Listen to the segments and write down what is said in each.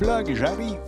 Plug, j'arrive.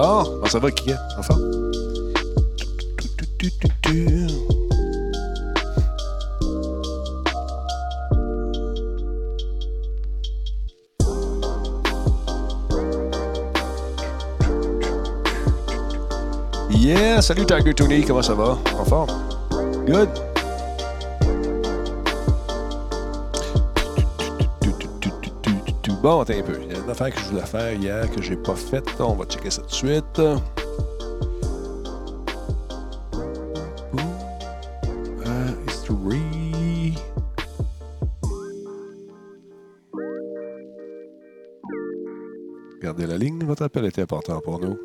Ça va, Kika? Enfin? Yeah, salut Tiger Tony, comment ça va? En forme? Good? Bon, attends un peu. Il y a une affaire que je voulais faire hier que j'ai pas faite. On va checker ça tout de suite. History. Uh, Gardez la ligne, votre appel était important pour nous.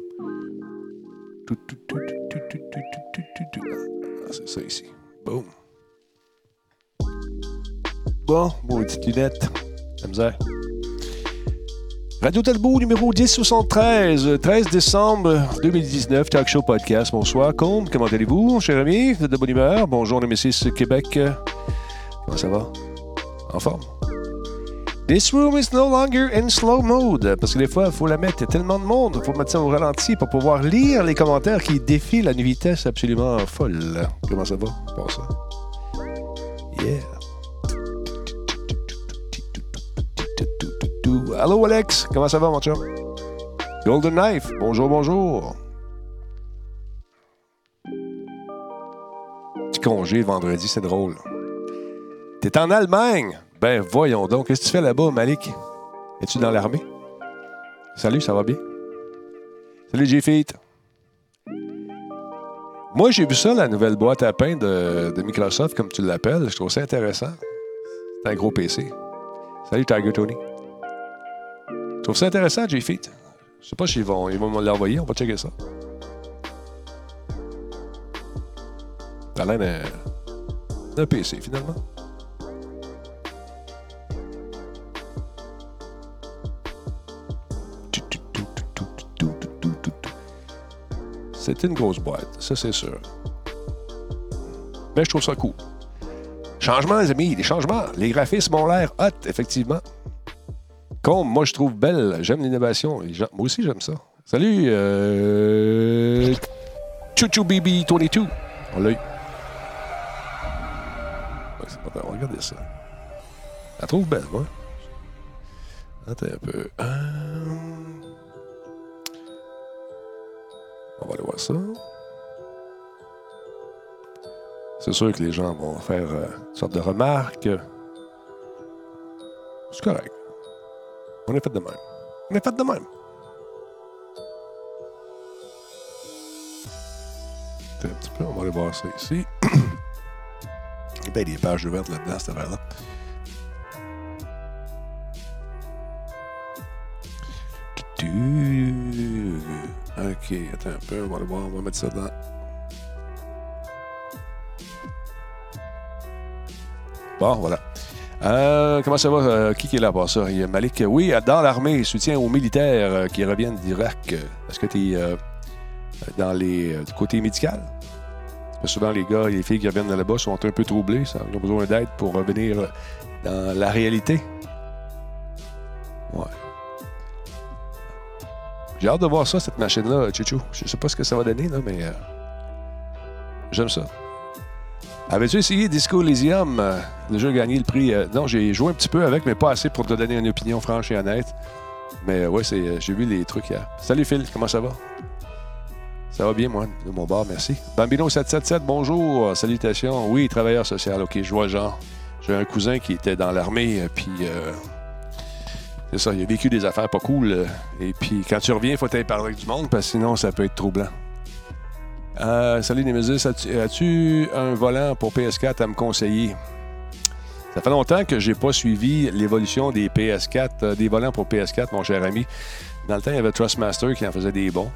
Ah, C'est ça ici. Boom. Bon, petite lunette. La misère. Radio Talbot, numéro 1073, 13 décembre 2019, Talk Show Podcast. Bonsoir, Combe, comment allez-vous, cher ami? Vous êtes de bonne humeur? Bonjour, Nemesis Québec. Comment ça va? En forme? This room is no longer in slow mode. Parce que des fois, il faut la mettre. Il y a tellement de monde. Il faut mettre ça au ralenti pour pouvoir lire les commentaires qui défilent à une vitesse absolument folle. Comment ça va? Bon, ça. Yeah. Allô, Alex? Comment ça va, mon chum? Golden Knife. Bonjour, bonjour. Petit congé vendredi, c'est drôle. T'es en Allemagne? Ben, voyons donc. Qu'est-ce que tu fais là-bas, Malik? Es-tu dans l'armée? Salut, ça va bien? Salut, J-Feet. Moi, j'ai vu ça, la nouvelle boîte à pain de, de Microsoft, comme tu l'appelles. Je trouve ça intéressant. C'est un gros PC. Salut, Tiger Tony. Je trouve ça intéressant, J-Feet. Je sais pas s'ils vont, ils vont me l'envoyer. On va checker ça. T'as l'air d'un, PC, finalement. C'est une grosse boîte, ça c'est sûr. Mais je trouve ça cool. Changements, les amis, les changements. Les graphismes ont l'air hot, effectivement. Comme moi, je trouve belle. J'aime l'innovation. Moi aussi, j'aime ça. Salut, euh... Chouchou BB 22. On l'a eu. Regarder ça. La trouve belle, moi. Attends un peu. Euh, On va aller voir ça. C'est sûr que les gens vont faire euh, une sorte de remarques. C'est correct. On est fait de même. On est fait de même. Un petit peu, on va aller voir ça ici. Il y a des pages ouvertes là-dedans, cette affaire-là. Ok, attends un peu, on va aller voir, on va mettre ça dans. Bon, voilà. Euh, comment ça va? Euh, qui est là pour ça? Il y a Malik. Oui, dans l'armée, soutien aux militaires euh, qui reviennent d'Irak. Est-ce que tu es dans les euh, du côté médical? Parce que souvent, les gars et les filles qui reviennent de là-bas sont un peu troublés. Ils ont besoin d'aide pour revenir dans la réalité. Ouais. J'ai hâte de voir ça, cette machine-là, Chichou. Je sais pas ce que ça va donner, là, mais euh, j'aime ça. Avais-tu essayé Disco Elysium? euh, déjà gagné le prix? euh, non, j'ai joué un petit peu avec, mais pas assez pour te donner une opinion franche et honnête. Mais euh, ouais, j'ai vu les trucs hier. Salut Phil, comment ça va? Ça va bien, moi, de mon bord, merci. Bambino777, bonjour, salutations. Oui, travailleur social, OK, je vois genre. J'ai un cousin qui était dans l'armée, puis c'est ça, il a vécu des affaires pas cool. et puis quand tu reviens, il faut aller parler avec du monde, parce que sinon, ça peut être troublant. Euh, salut Nemesis, as-tu, un volant pour PS4 à me conseiller? Ça fait longtemps que j'ai pas suivi l'évolution des PS4, euh, des volants pour PS4, mon cher ami. Dans le temps, il y avait Trustmaster qui en faisait des bons.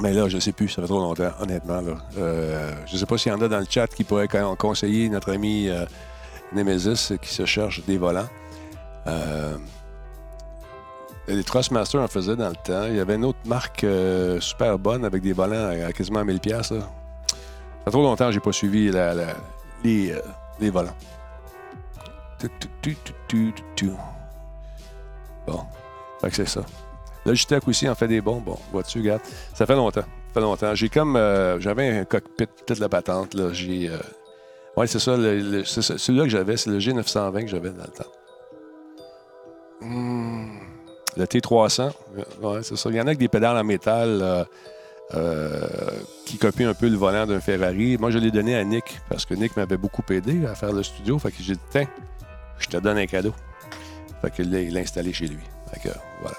Mais là, je ne sais plus, ça fait trop longtemps, honnêtement. Là. Euh, je ne sais pas s'il y en a dans le chat qui pourraient con- conseiller notre ami euh, Nemesis qui se cherche des volants. Euh, les Trustmaster en faisaient dans le temps. Il y avait une autre marque euh, super bonne avec des volants à quasiment 1000$. Là. Ça fait trop longtemps que je n'ai pas suivi les, euh, les volants. Bon, fait que c'est ça. Logitech aussi en fait des bons. Bon, vois-tu, regarde. Ça fait longtemps. Ça fait longtemps. J'ai comme. euh, j'avais un cockpit, toute la patente. Là. J'ai. Ouais, c'est ça. le- c'est ça. Celui-là que j'avais, c'est le G920 que j'avais dans le temps. Hmm, Le T300. Ouais, c'est ça. Il y en a avec des pédales en métal euh, euh, qui copient un peu le volant d'un Ferrari. Moi, je l'ai donné à Nick parce que Nick m'avait beaucoup aidé à faire le studio. Fait que j'ai dit, tiens, je te donne un cadeau. Fait que il l'a installé chez lui. Fait que, voilà.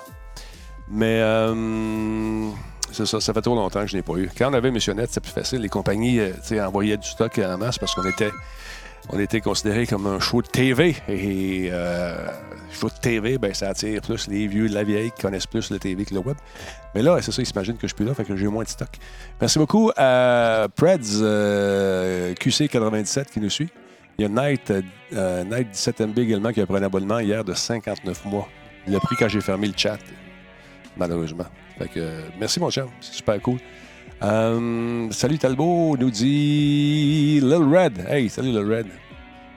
Mais euh, c'est ça, ça fait trop longtemps que je n'ai pas eu. Quand on avait Missionnet, c'était plus facile. Les compagnies envoyaient du stock en masse parce qu'on était, on était considéré comme un show de TV. Et euh, show de TV, ben, ça attire plus les vieux de la vieille qui connaissent plus le TV que le web. Mais là, c'est ça, ils s'imaginent que je suis plus là, fait que j'ai moins de stock. Merci beaucoup à Preds euh, QC97 qui nous suit. Il y a Night, euh, Night 17MB également qui a pris un abonnement hier de 59 mois. Il l'a pris quand j'ai fermé le chat, malheureusement. Fait que, euh, merci mon chum, c'est super cool. Euh, salut Talbot, nous dit Lil Red. Hey, salut Lil Red.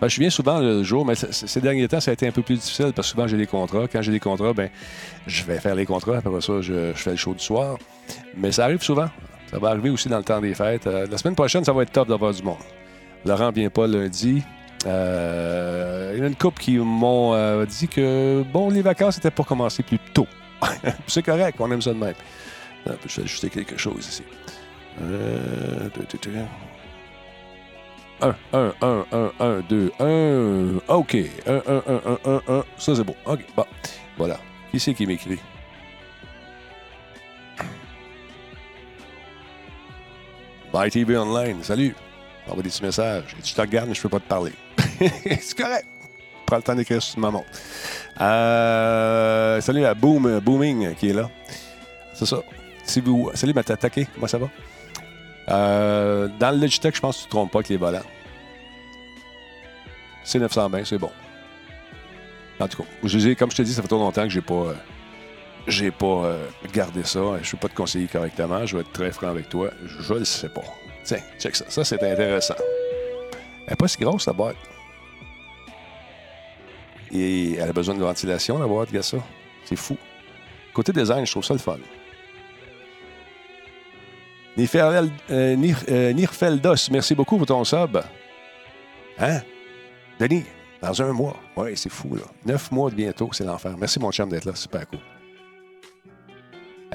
Ben, je viens souvent le jour, mais ces derniers temps, ça a été un peu plus difficile parce que souvent j'ai des contrats. Quand j'ai des contrats, ben, je vais faire les contrats. Après ça, je, fais le show du soir. Mais ça arrive souvent. Ça va arriver aussi dans le temps des fêtes. Euh, la semaine prochaine, ça va être top d'avoir du monde. Laurent vient pas lundi. Euh, il y a une couple qui m'ont euh, dit que bon, les vacances étaient pour commencer plus tôt. c'est correct, on aime ça de même. Je vais ajuster quelque chose ici. 1, 1, 1, 1, 1, 2, 1. OK. 1, 1, 1, 1, 1, 1. Ça, c'est bon. OK. Bon. Voilà. Qui c'est qui m'écrit? Bye TV Online. Salut. Envoie des petits messages. Tu te regardes, mais je peux pas te parler. c'est correct. Prends le temps d'écrire sur ma montre. Euh, salut à Boom, Booming qui est là. C'est ça. Si vous, salut, m'attaquer. Comment ça va? Euh, dans le Logitech, je pense que tu ne te trompes pas avec les volants. C'est 920, c'est bon. En tout cas, comme je te dis, ça fait trop longtemps que j'ai pas, euh, j'ai pas euh, gardé ça. Je peux pas te conseiller correctement. Je vais être très franc avec toi. Je ne le sais pas. Tiens, check ça. Ça, c'est intéressant. Elle n'est pas si grosse, la boîte. Et elle a besoin de ventilation, la boîte, regarde ça. C'est fou. Côté design, je trouve ça le fun. Nifel- euh, euh, Nirfeldos, merci beaucoup pour ton sub. Hein? Denis, dans un mois. Oui, c'est fou, là. Neuf mois de bientôt, c'est l'enfer. Merci, mon chum, d'être là. Super cool.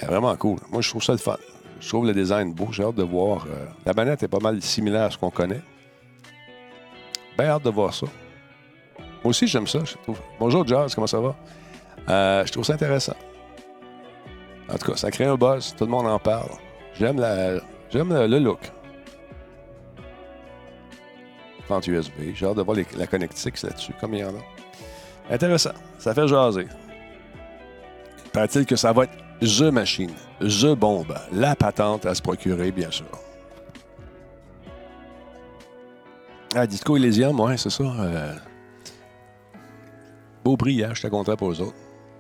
Euh, vraiment cool. Moi, je trouve ça le fun. Je trouve le design beau. J'ai hâte de voir. la manette est pas mal similaire à ce qu'on connaît. Bien hâte de voir ça. Moi aussi, j'aime ça. Bonjour, Jazz, comment ça va? Je trouve ça intéressant. En tout cas, ça crée un buzz. Tout le monde en parle. J'aime la, j'aime le, look. Plante USB. J'ai hâte de voir la connectique là-dessus, comme il y en a. Intéressant. Ça fait jaser. Paraît-il que ça va être The Machine, The Bombe, la patente à se procurer, bien sûr. Ah, Disco Elysium, ouais, c'est ça. euh, Beau prix, hein, j'étais content pour eux autres.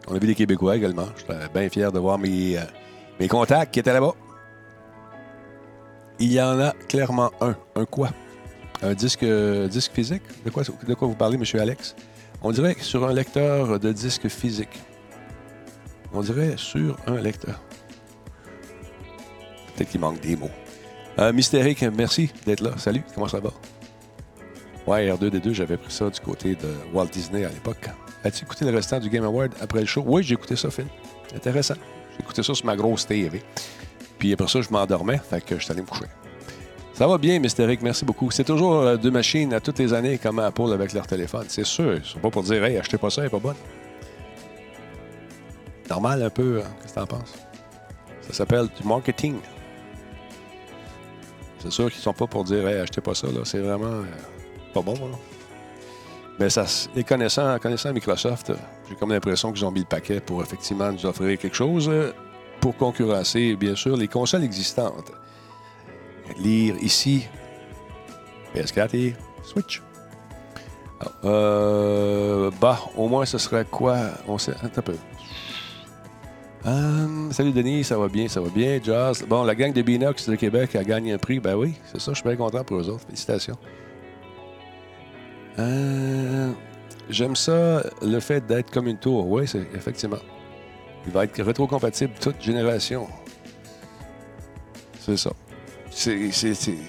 On a vu des Québécois également. J'étais bien fier de voir mes, euh, mes contacts qui étaient là-bas. Il y en a clairement un. Un quoi? Un disque, euh, disque physique? De quoi, vous parlez, M. Alex? On dirait sur un lecteur de disque physique. On dirait sur un lecteur. Peut-être qu'il manque des mots. Euh, Mystérique, merci d'être là. Salut, comment ça va? Ouais, R2D2, j'avais pris ça du côté de Walt Disney à l'époque. As-tu écouté le restant du Game Award après le show? Oui, j'ai écouté ça, Phil. Intéressant. J'ai écouté ça sur ma grosse TV. Puis après ça, je m'endormais. Fait que je suis allé me coucher. Ça va bien, Mystérique. Merci beaucoup. C'est toujours euh, deux machines à toutes les années comme Apple avec leur téléphone. C'est sûr. C'est pas pour dire, hey, achetez pas ça, elle est pas bonne. Normal un peu. hein. Qu'est-ce que t'en penses? Ça s'appelle du marketing. C'est sûr qu'ils sont pas pour dire, hey, achetez pas ça. là. C'est vraiment euh, pas bon. là. Mais ça, les connaissant, connaissant Microsoft, euh, j'ai comme l'impression qu'ils ont mis le paquet pour effectivement nous offrir quelque chose pour concurrencer, bien sûr, les consoles existantes. Lire ici PS4 et Switch. Euh, bah, au moins, ce serait quoi? On sait. Un peu. Hum, salut Denis, ça va bien, ça va bien. Jazz. Bon, la gang de Binox de Québec a gagné un prix. Ben oui, c'est ça, je suis bien content pour eux autres. Félicitations. Euh, J'aime ça, le fait d'être comme une tour. Oui, c'est effectivement. Il va être rétrocompatible toute génération. C'est ça.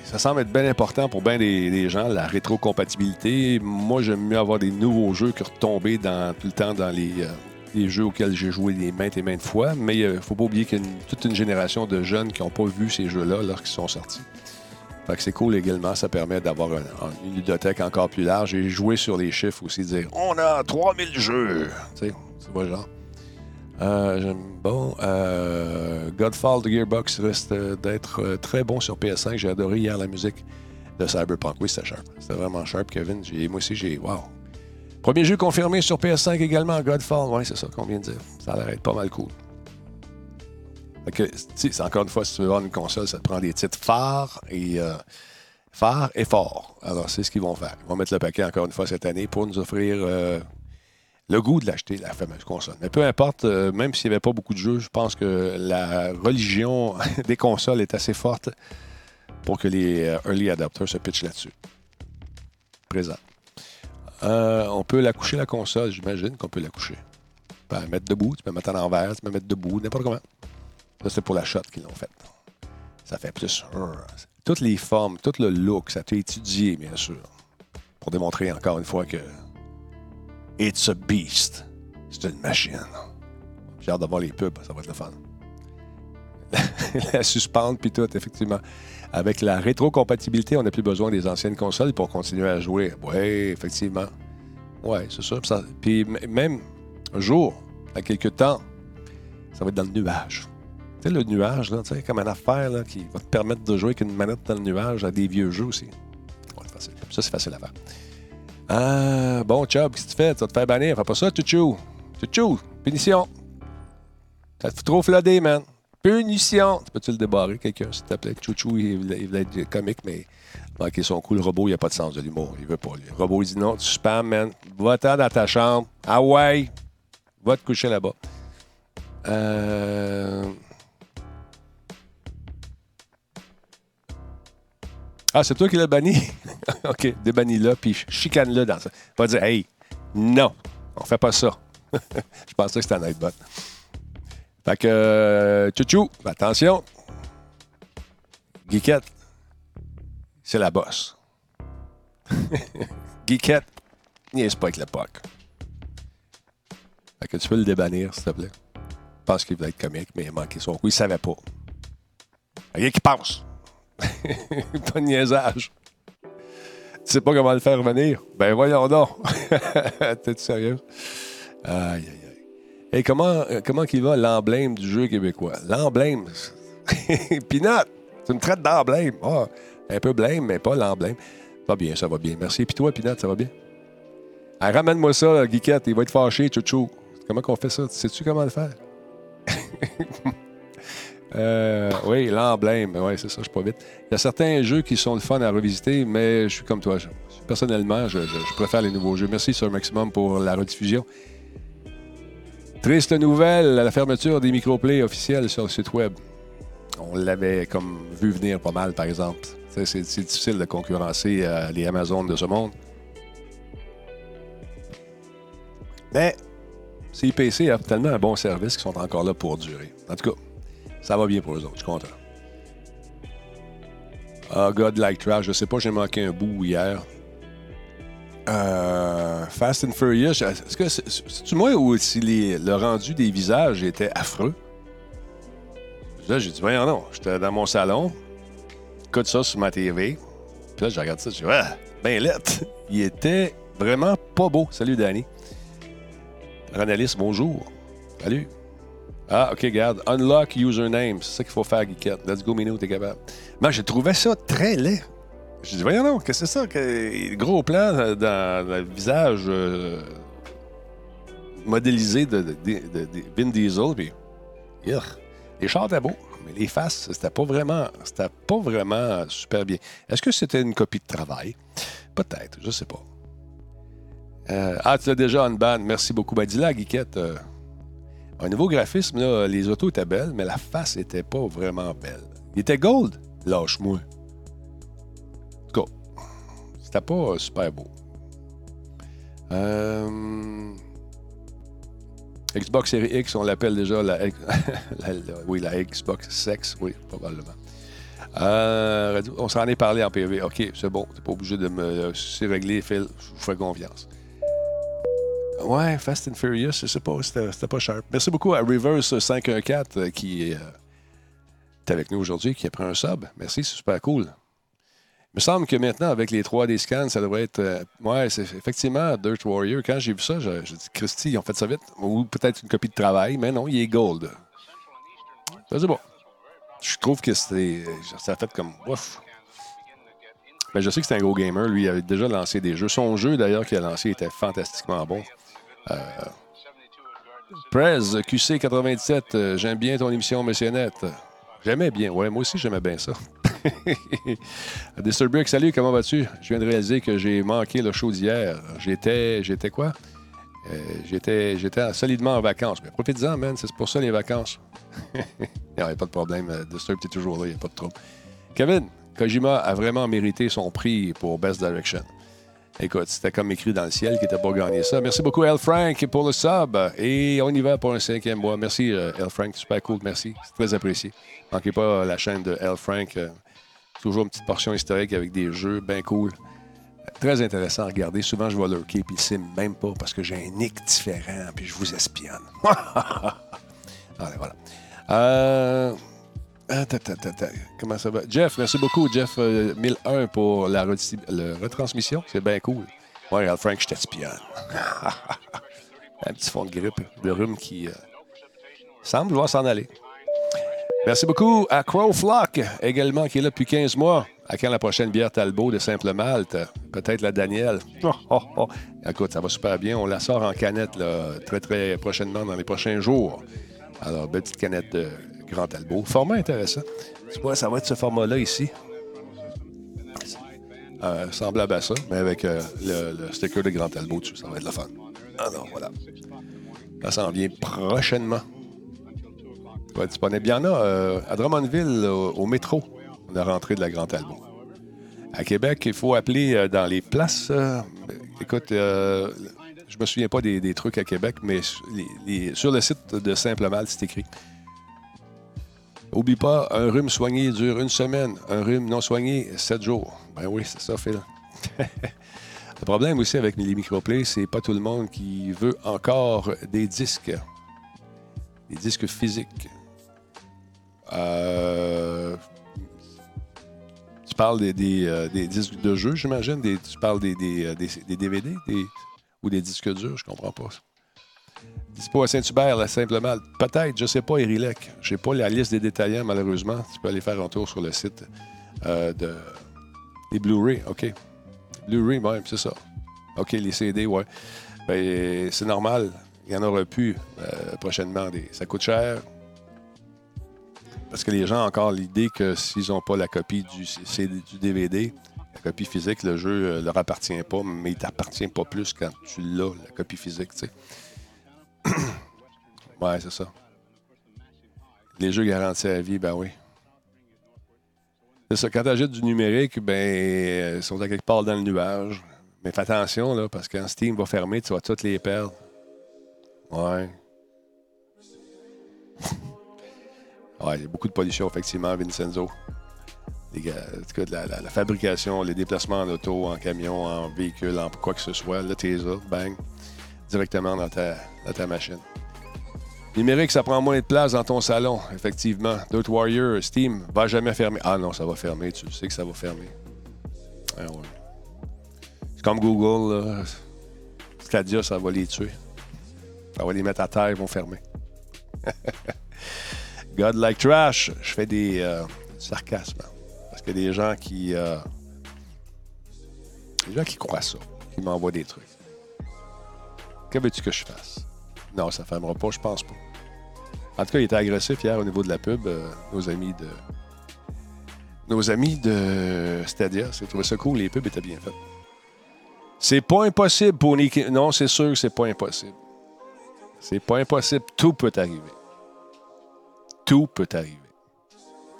Ça semble être bien important pour bien des, gens, la rétrocompatibilité. Moi, j'aime mieux avoir des nouveaux jeux que retomber dans, tout le temps dans les, euh, jeux auxquels j'ai joué des maintes et maintes fois. Mais il ne faut pas oublier qu'il y a toute une génération de jeunes qui n'ont pas vu ces jeux-là lorsqu'ils sont sortis. Fait que c'est cool également, ça permet d'avoir un- un- une ludothèque encore plus large et jouer sur les chiffres aussi, dire on a 3000 jeux. Tu c'est pas genre. Euh, j'aime- bon, euh, Godfall de Gearbox reste euh, d'être euh, très bon sur PS5. J'ai adoré hier la musique de Cyberpunk. Oui, c'était sharp. C'était vraiment sharp, Kevin. Moi aussi, j'ai. Wow. Premier jeu confirmé sur PS5 également, Godfall. Oui, c'est ça qu'on vient de dire. Ça a l'air pas mal cool. Encore une fois, si tu veux avoir une console, ça te prend des titres phares et phares et forts. Alors, c'est ce qu'ils vont faire. Ils vont mettre le paquet encore une fois cette année pour nous offrir le goût de l'acheter, la fameuse console. Mais peu importe, euh, même s'il n'y avait pas beaucoup de jeux, je pense que la religion des consoles est assez forte pour que les euh, early adapters se pitchent là-dessus. Présent. Euh, on peut la coucher, la console, j'imagine qu'on peut la coucher. Tu peux la mettre debout, tu peux la mettre à l'envers, tu peux la mettre debout, n'importe comment. Ça, c'est pour la shot qu'ils l'ont fait. Ça fait plus. Toutes les formes, tout le look, ça a été étudié, bien sûr. Pour démontrer encore une fois que. It's a beast. C'est une machine. J'ai hâte d'avoir les pubs, ça va être le fun. la suspente, puis tout, effectivement. Avec la rétrocompatibilité, on n'a plus besoin des anciennes consoles pour continuer à jouer. Oui, effectivement. Oui, c'est ça. Puis même un jour, dans quelques temps, ça va être dans le nuage. Tu sais, le nuage, là, comme une affaire qui va te permettre de jouer avec une manette dans le nuage à des vieux jeux aussi. Ça, c'est facile à faire. Ah, bon, Chubb, qu'est-ce que tu fais? Tu vas te faire bannir. Fais pas ça, Chouchou. Chouchou, punition. Ça te fait trop flooder, man. Punition. Tu peux-tu le débarrer, quelqu'un, s'il te plaît? Chouchou, il voulait, être comique, mais manquer son coup. Le robot, il a pas de sens de l'humour. Il veut pas. Le robot, il dit non, tu spam, man. Va-t'en dans ta chambre. Ah ouais. Va te coucher là-bas. Euh... Ah, c'est toi qui l'as banni? OK, débannis-le, puis chicane-le dans ça. Va dire, hey, non, on fait pas ça. Je pensais que c'était un Nightbot. Fait que, euh, tchou attention. Geekette, c'est la bosse. Geekette, niaise pas avec le POC. Fait que tu peux le débannir, s'il te plaît. Je pense qu'il voulait être comique, mais il a manqué son coup. Il savait pas. Rien qui passe. pas de niaisage. Tu sais pas comment le faire revenir? Ben voyons donc. T'es sérieux? Aïe, aïe, aïe. Et comment, euh, comment qu'il va l'emblème du jeu québécois? L'emblème. Pinot, tu me traites d'emblème. Ah, un peu blême, mais pas l'emblème. Va bien, ça va bien. Merci. Puis toi, Pinot, ça va bien? Ah, Ramène-moi ça, Guiquette. Il va être fâché, chouchou. Comment qu'on fait ça? Sais-tu comment le faire? Euh, oui, l'emblème. Oui, c'est ça, je suis pas vite. Il y a certains jeux qui sont le fun à revisiter, mais je suis comme toi. Personnellement, je, préfère les nouveaux jeux. Merci, Sir Maximum, pour la rediffusion. Triste nouvelle, la fermeture des microplays officiels sur le site web. On l'avait comme vu venir pas mal, par exemple. C'est difficile de concurrencer euh, les Amazones de ce monde. Mais CIPC a tellement un bon service qu'ils sont encore là pour durer. En tout cas, ça va bien pour eux autres, je suis content. Ah, God Like Trash, je sais pas, j'ai manqué un bout hier. Euh, Fast and Furious, est-ce que c'est- moi ou si les- le rendu des visages était affreux? Là, j'ai dit, voyons non. J'étais dans mon salon, écoute ça sur ma TV. Puis là, je regarde ça, je dis, ouais, ben lettre. Il était vraiment pas beau. Salut, Danny. Ranalis, bonjour. Salut. Ah, OK, regarde. Unlock username. C'est ça qu'il faut faire, Geekette. Let's go, Minou, t'es capable. Moi, j'ai trouvé ça très laid. J'ai dit, voyons non, qu'est-ce que c'est ça? Gros plan dans le visage euh, modélisé de, Vin Diesel. Puis. Les chars étaient beaux, mais les faces, c'était pas vraiment, c'était pas vraiment super bien. Est-ce que c'était une copie de travail? Peut-être, je sais pas. Euh, ah, tu l'as déjà en bande. Merci beaucoup. Ben, dis-la, Guiquette. Euh, un nouveau graphisme, là, les autos étaient belles, mais la face était pas vraiment belle. Il était gold? Lâche-moi. En tout cas, c'était pas super beau. Euh... Xbox Series X, on l'appelle déjà la, Xbox Sex, oui, probablement. Euh, on s'en est parlé en PV. OK, c'est bon. T'es pas obligé de me. C'est réglé, Phil. Je vous fais confiance. Ouais, Fast and Furious, je sais pas, c'était pas cher. Merci beaucoup à Reverse514 euh, qui euh, est avec nous aujourd'hui, qui a pris un sub. Merci, c'est super cool. Il me semble que maintenant, avec les 3D scans, ça devrait être. Euh, ouais, c'est effectivement Dirt Warrior. Quand j'ai vu ça, j'ai dit, Christy, ils ont fait ça vite. Ou peut-être une copie de travail, mais non, il est gold. C'est bon. Je trouve que c'est. Ça a fait comme. Ouf. Ben, je sais que c'est un gros gamer. Lui, il avait déjà lancé des jeux. Son jeu, d'ailleurs, qu'il a lancé était fantastiquement bon. Euh... Prez, QC97, euh, j'aime bien ton émission, Monsieur Net. J'aimais bien. Ouais, moi aussi, j'aimais bien ça. Disturbrick, salut, comment vas-tu? Je viens de réaliser que j'ai manqué le show d'hier. J'étais. J'étais quoi? Euh, j'étais, j'étais solidement en vacances. Mais profite-en, man, c'est pour ça les vacances. Il n'y a pas de problème. Disturb, tu es toujours là, il n'y a pas de trouble. Kevin, Kojima a vraiment mérité son prix pour Best Direction. Écoute, c'était comme écrit dans le ciel qui n'était pas gagné ça. Merci beaucoup, El Frank, pour le sub. Et on y va pour un cinquième mois. Merci, euh, El Frank. Super cool. Merci. C'est très apprécié. Manquez pas la chaîne de El Frank. Toujours une petite portion historique avec des jeux bien cool. Très intéressant à regarder. Souvent, je vois leur puis ils ne même pas parce que j'ai un nick différent, puis je vous espionne. Allez, voilà. Euh... Comment ça va? Jeff, merci beaucoup, Jeff 1001 euh, pour la, retransmission. C'est bien cool. Ouais, regarde, Frank, je t'espionne. un petit fond de grippe, de rhume qui euh, semble vouloir s'en aller. Merci beaucoup à Crowflock, également, qui est là depuis 15 mois. À quand la prochaine bière Talbot de Simple Malte? Peut-être la Danielle. Oh, oh, oh. Écoute, ça va super bien. On la sort en canette très, très prochainement, dans les prochains jours. Alors, belle petite canette de Grand Talbot. Format intéressant. Tu vois, ça va être ce format-là ici. Euh, semblable à ça, mais avec euh, le, sticker de Grand Talbot dessus. Ça va être le fun. Alors, voilà. Ça s'en vient prochainement va être disponible. Il y en a euh, à Drummondville, au, métro. On est rentré de la Grande Talbot. À Québec, il faut appeler euh, dans les places. Écoute, je me souviens pas des, trucs à Québec, mais sur le site de Simple Mal, c'est écrit. Oublie pas, un rhume soigné dure une semaine, un rhume non soigné, sept jours. Ben oui, c'est ça, Phil. le problème aussi avec les microplays, c'est pas tout le monde qui veut encore des disques. Des disques physiques. Euh, tu parles des, euh, disques de jeu, j'imagine? Tu parles des, DVD euh, ou des disques durs, je comprends pas. Dispo à Saint-Hubert, simplement. Peut-être, je sais pas, Erilec. Je n'ai pas la liste des détaillants, malheureusement. Tu peux aller faire un tour sur le site de, des Blu-ray. OK. Blu-ray, même, c'est ça. OK, les CD, ouais. Ben, c'est normal. Il y en aura plus prochainement. Ça coûte cher. Parce que les gens ont encore l'idée que s'ils n'ont pas la copie du, du DVD, la copie physique, le jeu ne euh, leur appartient pas, mais il t'appartient pas plus quand tu l'as, la copie physique, tu sais. ouais, c'est ça. Les jeux garantis à vie, ben oui. C'est ça. Quand tu du numérique, ben, euh, ils sont à quelque part dans le nuage. Mais fais attention, là, parce que quand Steam va fermer, tu vas toutes les perdre. Ouais. Oui, il y a beaucoup de pollution, effectivement, Vincenzo. Les, en la, la, fabrication, les déplacements en auto, en camion, en véhicule, en quoi que ce soit, le Tesla, bang, directement dans ta, machine. Numérique, ça prend moins de place dans ton salon, effectivement. Dirt Warrior, Steam, va jamais fermer. Ah non, ça va fermer, tu sais que ça va fermer. Ah. C'est comme Google, là. Stadia, ça va les tuer. Ça va les mettre à terre, ils vont fermer. God like trash, je fais des euh, sarcasmes. Parce qu'il y a des gens qui. Euh, des gens qui croient ça, qui m'envoient des trucs. Que veux-tu que je fasse? Non, ça ne fermera pas, je pense pas. En tout cas, il était agressif hier au niveau de la pub. Euh, nos amis de. Nos amis de Stadia, c'est trouvé ça cool, les pubs étaient bien faites. C'est pas impossible pour une Non, c'est sûr que c'est pas impossible. C'est pas impossible. Tout peut arriver. Tout peut arriver.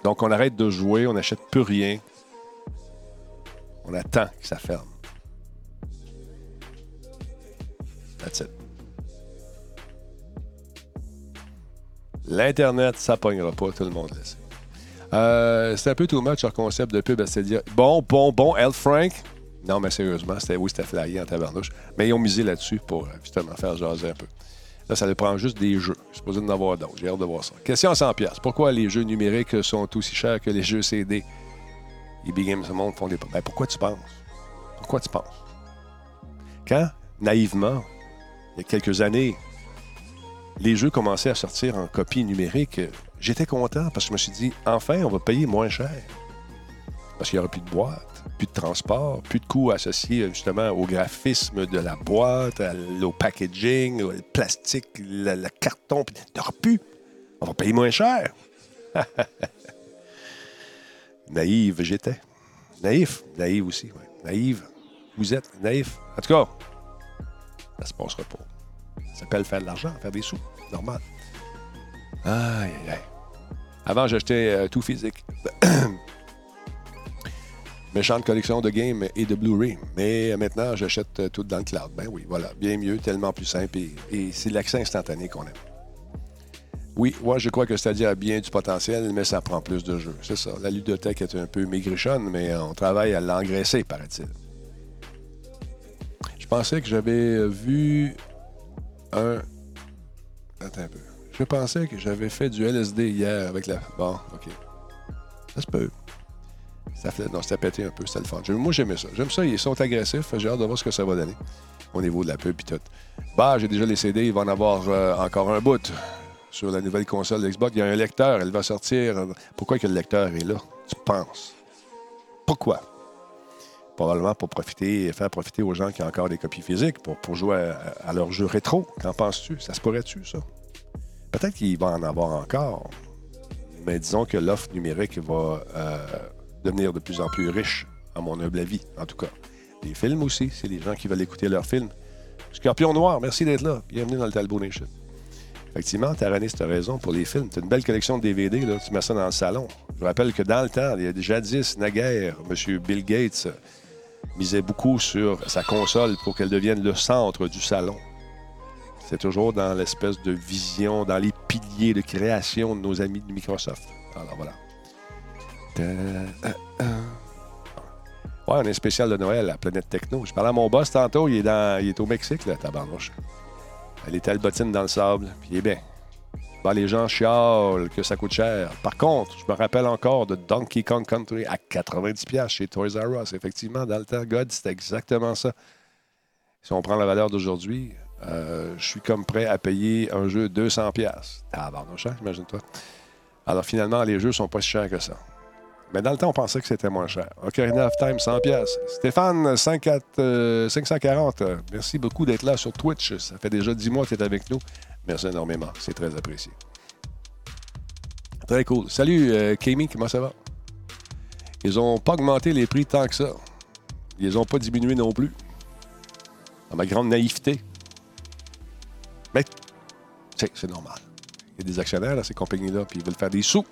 Donc, on arrête de jouer, on n'achète plus rien. On attend que ça ferme. L'Internet, ça pognera pas, tout le monde le sait. Euh, c'est un peu too much leur concept de pub à dire Bon, bon, bon, L. Frank. Non, mais sérieusement, c'était, oui, c'était flyé en tabarnouche. Mais ils ont misé là-dessus pour euh, justement faire jaser un peu. Là, ça prend juste des jeux. Je suis supposé en avoir d'autres. J'ai hâte de voir ça. Question à 100$. Pourquoi les jeux numériques sont aussi chers que les jeux CD? Les Big Games Monde font des. Ben, pourquoi tu penses? Pourquoi tu penses? Quand, naïvement, il y a quelques années, les jeux commençaient à sortir en copie numérique, j'étais content parce que je me suis dit, enfin, on va payer moins cher. Parce qu'il n'y aura plus de boîte, plus de transport, plus de coûts associés justement au graphisme de la boîte, au packaging, au plastique, le, carton. Il n'y aura plus. On va payer moins cher. Naïve, j'étais. Naïf, naïve aussi. Naïve, vous êtes naïf. En tout cas, ça se passera pas. Ça s'appelle faire de l'argent, faire des sous. Normal. Aïe, aïe, aïe. Avant, j'achetais euh, tout physique. Méchante collection de games et de Blu-ray. Mais maintenant, j'achète euh, tout dans le cloud. Ben oui, voilà. Bien mieux, tellement plus simple. Et, c'est l'accès instantané qu'on aime. Oui, moi, je crois que Stadia a bien du potentiel, mais ça prend plus de jeux. C'est ça. La ludothèque est un peu maigrichonne, mais on travaille à l'engraisser, paraît-il. Je pensais que j'avais vu un. Attends un peu. Je pensais que j'avais fait du LSD hier avec la. Bon, OK. Ça se peut. Ça fait... Non, c'était pété un peu, c'était le fun. Moi, j'aimais ça. J'aime ça, ils sont agressifs. J'ai hâte de voir ce que ça va donner au niveau de la pub et tout. Bah, j'ai déjà les CD, il va en avoir euh, encore un bout sur la nouvelle console Xbox. Il y a un lecteur, elle va sortir. Pourquoi que le lecteur est là? Tu penses? Pourquoi? Probablement pour profiter, faire profiter aux gens qui ont encore des copies physiques pour, pour jouer à, à leur jeu rétro. Qu'en penses-tu? Ça se pourrait-tu, ça? Peut-être qu'il va en avoir encore, mais disons que l'offre numérique va euh, devenir de plus en plus riche, à mon humble avis, en tout cas. Les films aussi, c'est les gens qui veulent écouter leurs films. Scorpion Noir, merci d'être là. Bienvenue dans le Talbot Nation. Effectivement, Taranis, tu as raison pour les films. Tu as une belle collection de DVD, là, tu mets ça dans le salon. Je rappelle que dans le temps, il y a jadis, naguère, M. Bill Gates misait beaucoup sur sa console pour qu'elle devienne le centre du salon. C'est toujours dans l'espèce de vision, dans les piliers de création de nos amis de Microsoft. Alors voilà. Ouais, on est spécial de Noël à Planète Techno. Je parlais à mon boss tantôt, il est, dans, il est au Mexique, là, tabarnouche. Elle est bottine dans le sable, puis il est bien. Ben, les gens chialent que ça coûte cher. Par contre, je me rappelle encore de Donkey Kong Country à 90$ chez Toys R Us. Effectivement, dans God, c'était exactement ça. Si on prend la valeur d'aujourd'hui, euh, je suis comme prêt à payer un jeu 200$. Ah, bon, cher, imagine-toi. Alors finalement, les jeux sont pas si chers que ça. Mais dans le temps, on pensait que c'était moins cher. Ocarina of Time, 100$. Stéphane, 540. Euh, merci beaucoup d'être là sur Twitch. Ça fait déjà 10 mois que tu es avec nous. Merci énormément. C'est très apprécié. Très cool. Salut, euh, comment ça va? Ils n'ont pas augmenté les prix tant que ça. Ils les ont pas diminué non plus. À ma grande naïveté. Mais, c'est normal. Il y a des actionnaires à ces compagnies-là, puis ils veulent faire des sous.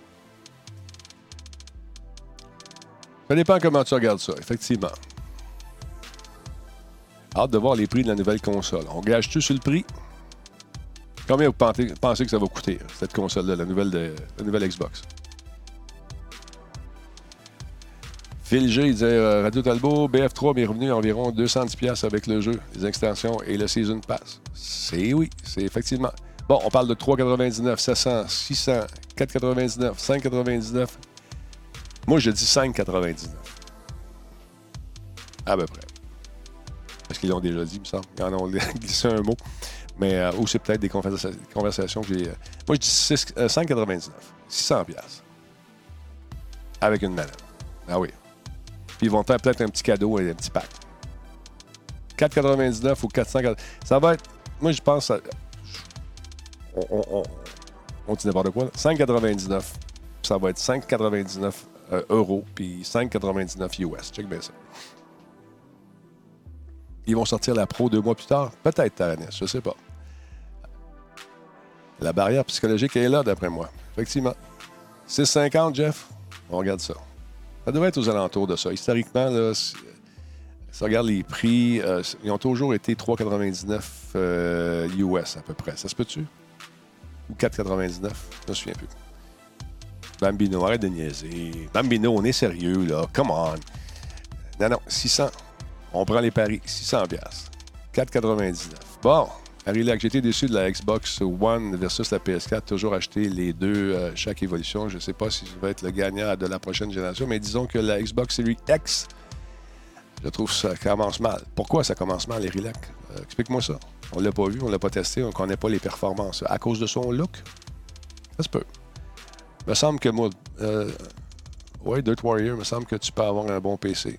Ça dépend comment tu regardes ça, effectivement. Hâte de voir les prix de la nouvelle console. On gage-tu sur le prix? Combien vous pensez, que ça va coûter, cette console-là, la nouvelle, la nouvelle Xbox? Phil G, il disait euh, Radio Talbot, BF3 m'est revenu environ 210$ avec le jeu, les extensions et le Season Pass. C'est oui, c'est effectivement. Bon, on parle de 3,99, 700, 600, 4,99, 5,99. Moi, je dis 5,99. À peu près. Parce qu'ils l'ont déjà dit, il me semble. Ils en ont glissé un mot. Mais, euh, ou c'est peut-être des conversations que j'ai. Euh, moi, je dis 5,99. 600 pièces Avec une manette. Ah oui. Puis ils vont faire peut-être un petit cadeau et un petit pack. 4,99 ou 400. Ça va être. Moi, je pense. on, on, on, dit n'importe quoi. 5,99. Ça va être 5,99 euh, euros. Puis 5,99 US. Check bien ça. Ils vont sortir la Pro deux mois plus tard. Peut-être, Taranis. Je sais pas. La barrière psychologique est là, d'après moi. Effectivement. 6,50, Jeff? On regarde ça. Ça devrait être aux alentours de ça. Historiquement, là, si, on regarde les prix, euh, ils ont toujours été 3,99 US euh, à peu près. Ça se peut-tu? Ou 4,99? Je me souviens plus. Bambino, arrête de niaiser. Bambino, on est sérieux, là. Come on. Non, non, 600. On prend les paris. 600 4,99. Bon, Harry j'étais déçu de la Xbox One versus la PS4. Toujours acheter les deux euh, chaque évolution. Je ne sais pas si je vais être le gagnant de la prochaine génération, mais disons que la Xbox Series X, je trouve que ça commence mal. Pourquoi ça commence mal, Harry euh, Explique-moi ça. On l'a pas vu, on l'a pas testé, on ne connaît pas les performances. À cause de son look? Ça se peut. Il me semble que moi, euh, ouais, Dirt Warrior, il me semble que tu peux avoir un bon PC.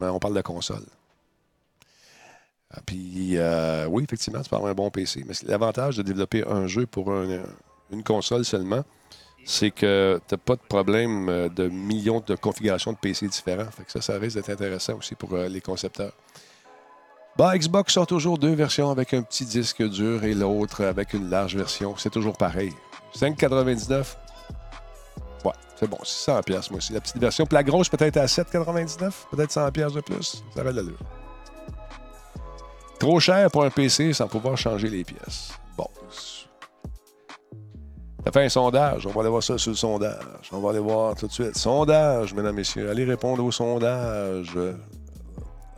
on parle de console. Ah, puis, euh, oui, effectivement, tu peux avoir un bon PC. Mais l'avantage de développer un jeu pour une console seulement, c'est que tu n'as pas de problème euh, de millions de configurations de PC différents. Fait que ça, ça risque d'être intéressant aussi pour euh, les concepteurs. Bah, Xbox sort toujours deux versions avec un petit disque dur et l'autre avec une large version. C'est toujours pareil. 5,99. Ouais, c'est bon. 100 pièces moi aussi. La petite version. Puis la grosse peut-être à 7,99. Peut-être 100 pièces de plus. Ça va de l'allure. Trop cher pour un PC sans pouvoir changer les pièces. Bon. Ça fait un sondage. On va aller voir ça sur le sondage. On va aller voir tout de suite. Sondage, mesdames, messieurs. Allez répondre au sondage.